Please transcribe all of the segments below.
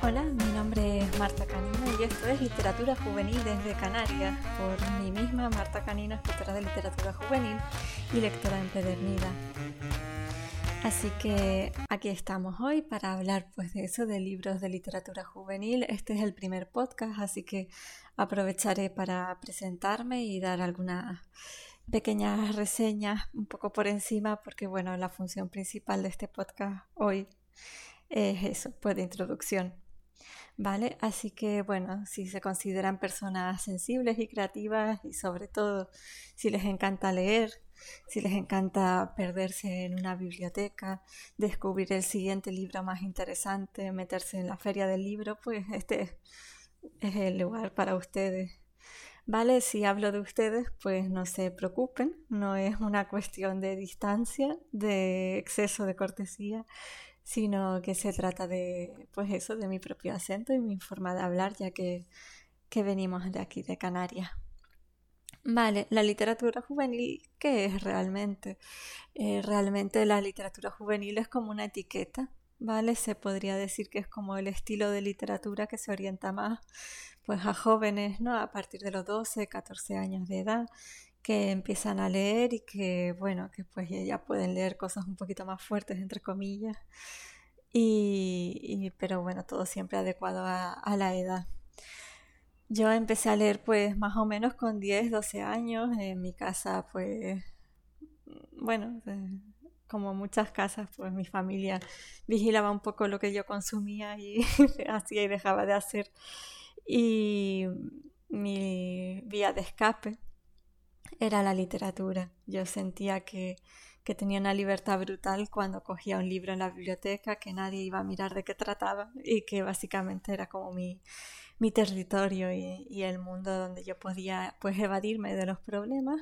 Hola, mi nombre es Marta Canino y esto es Literatura Juvenil desde Canarias, por mí misma, Marta Canino, escritora de literatura juvenil y lectora empedernida. Así que aquí estamos hoy para hablar pues de eso, de libros de literatura juvenil. Este es el primer podcast, así que aprovecharé para presentarme y dar algunas pequeñas reseñas un poco por encima, porque bueno, la función principal de este podcast hoy es eso, pues de introducción. ¿Vale? Así que bueno, si se consideran personas sensibles y creativas y sobre todo si les encanta leer, si les encanta perderse en una biblioteca, descubrir el siguiente libro más interesante, meterse en la feria del libro, pues este es el lugar para ustedes. Vale, si hablo de ustedes, pues no se preocupen, no es una cuestión de distancia, de exceso de cortesía, sino que se trata de, pues eso, de mi propio acento y mi forma de hablar, ya que, que venimos de aquí, de Canarias. Vale, la literatura juvenil, ¿qué es realmente? Eh, realmente la literatura juvenil es como una etiqueta, ¿vale? Se podría decir que es como el estilo de literatura que se orienta más pues a jóvenes, ¿no? A partir de los 12, 14 años de edad que empiezan a leer y que, bueno, que pues ya pueden leer cosas un poquito más fuertes, entre comillas. Y, pero bueno, todo siempre adecuado a, la edad. Yo empecé a leer pues más o menos con 10, 12 años. En mi casa pues, bueno, eh, como muchas casas, pues mi familia vigilaba un poco lo que yo consumía y hacía y dejaba de hacer. Y mi vía de escape era la literatura. Yo sentía que, que, tenía una libertad brutal cuando cogía un libro en la biblioteca, que nadie iba a mirar de qué trataba y que básicamente era como mi, mi territorio y, y, el mundo donde yo podía pues evadirme de los problemas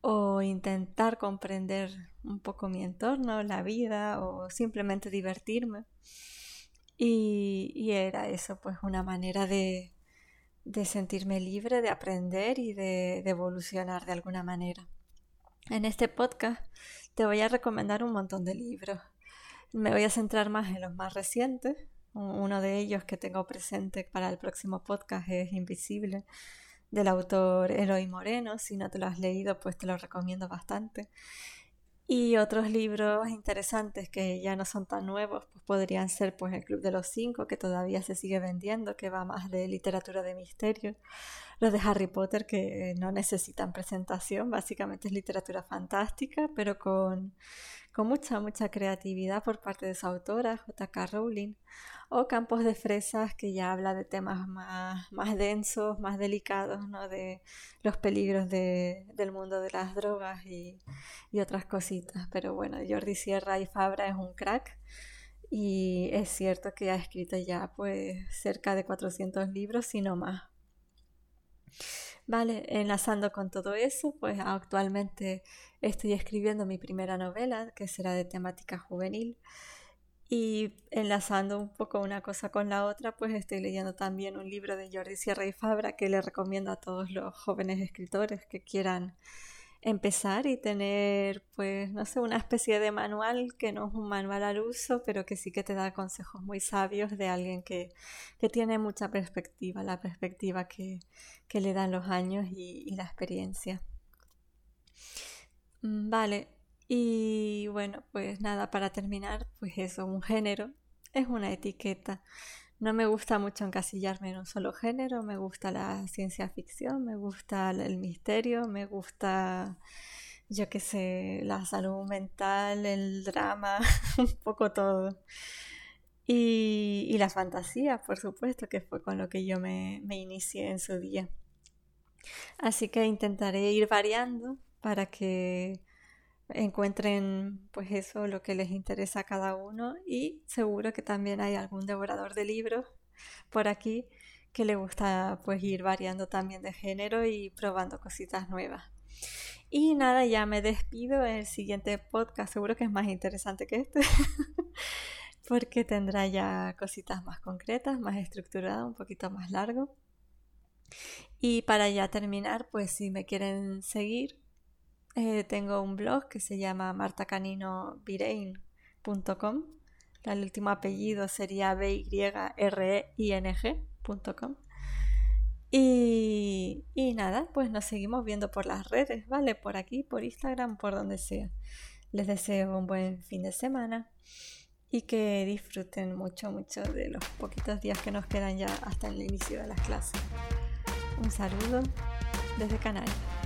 o intentar comprender un poco mi entorno, la vida o simplemente divertirme. Y, y era eso, pues una manera de, de sentirme libre, de aprender y de, evolucionar de alguna manera. En este podcast te voy a recomendar un montón de libros. Me voy a centrar más en los más recientes. Uno de ellos que tengo presente para el próximo podcast es Invisible, del autor Eloy Moreno. Si no te lo has leído, pues te lo recomiendo bastante. Y otros libros interesantes que ya no son tan nuevos, pues podrían ser pues El Club de los Cinco, que todavía se sigue vendiendo, que va más de literatura de misterio. Los de Harry Potter, que no necesitan presentación, básicamente es literatura fantástica, pero con, con mucha, mucha creatividad por parte de su autora, J.K. Rowling o Campos de Fresas, que ya habla de temas más, más densos, más delicados, ¿no? de los peligros de, del mundo de las drogas y, y, otras cositas. Pero bueno, Jordi Sierra y Fabra es un crack y es cierto que ha escrito ya pues cerca de 400 libros, si no más. Vale, enlazando con todo eso, pues actualmente estoy escribiendo mi primera novela, que será de temática juvenil. Y enlazando un poco una cosa con la otra, pues estoy leyendo también un libro de Jordi Sierra y Fabra que le recomiendo a todos los jóvenes escritores que quieran empezar y tener, pues, no sé, una especie de manual que no es un manual al uso, pero que sí que te da consejos muy sabios de alguien que, que tiene mucha perspectiva, la perspectiva que, que le dan los años y, y la experiencia. Mm, vale, y bueno, pues nada, para terminar, pues eso, un género es una etiqueta. No me gusta mucho encasillarme en un solo género, me gusta la ciencia ficción, me gusta el misterio, me gusta, yo qué sé, la salud mental, el drama, un poco todo. Y, la fantasía, por supuesto, que fue con lo que yo me inicié en su día. Así que intentaré ir variando para que encuentren pues eso, lo que les interesa a cada uno y seguro que también hay algún devorador de libros por aquí que le gusta pues ir variando también de género y probando cositas nuevas. Y nada, ya me despido. El siguiente podcast seguro que es más interesante que este. porque tendrá ya cositas más concretas, más estructuradas, un poquito más largo. Y para ya terminar, pues si me quieren seguir, eh, tengo un blog que se llama martacaninobirain.com. el último apellido sería byreing.com. Y, y nada, pues nos seguimos viendo por las redes, ¿vale? Por aquí, por Instagram, por donde sea. Les deseo un buen fin de semana y que disfruten mucho, mucho de los poquitos días que nos quedan ya hasta el inicio de las clases. Un saludo desde Canarias.